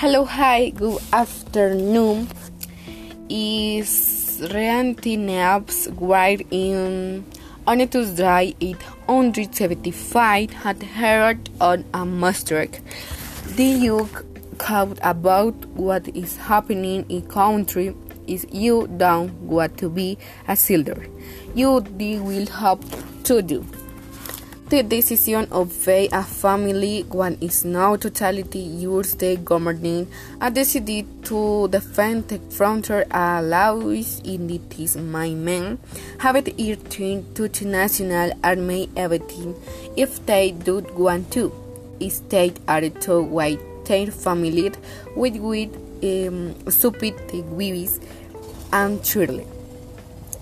Hello, hi, good afternoon. Is Reantineaps wide in Onetus Dry 875 had heard on a mustard. Do you count about what is happening in country? Is you don't want to be a silver? You will have to do. The decision of a family one is now totality your state governing, a decided to defend the frontier allows in this my men. Have it returned to the national army everything. If they do want to state are to white their family with with um, stupid wives and children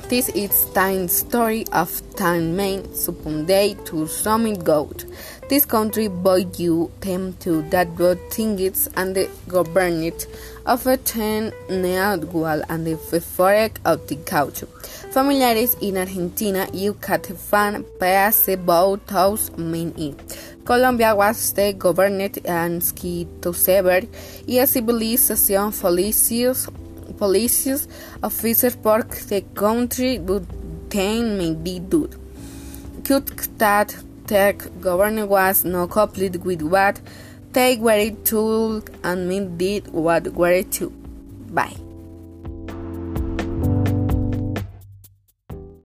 this is time story of time main Sunday to summit goat. This country boy you them to that good things and the govern it of a ten neagual and the forek of the couch. Familiares in Argentina you cat fan pass about house main it. Colombia was the governed and Skitosever y a civilización Felicius police officers for the country would then may be due. Could that tech government was not complete with what they were told and mean did what were to. Bye.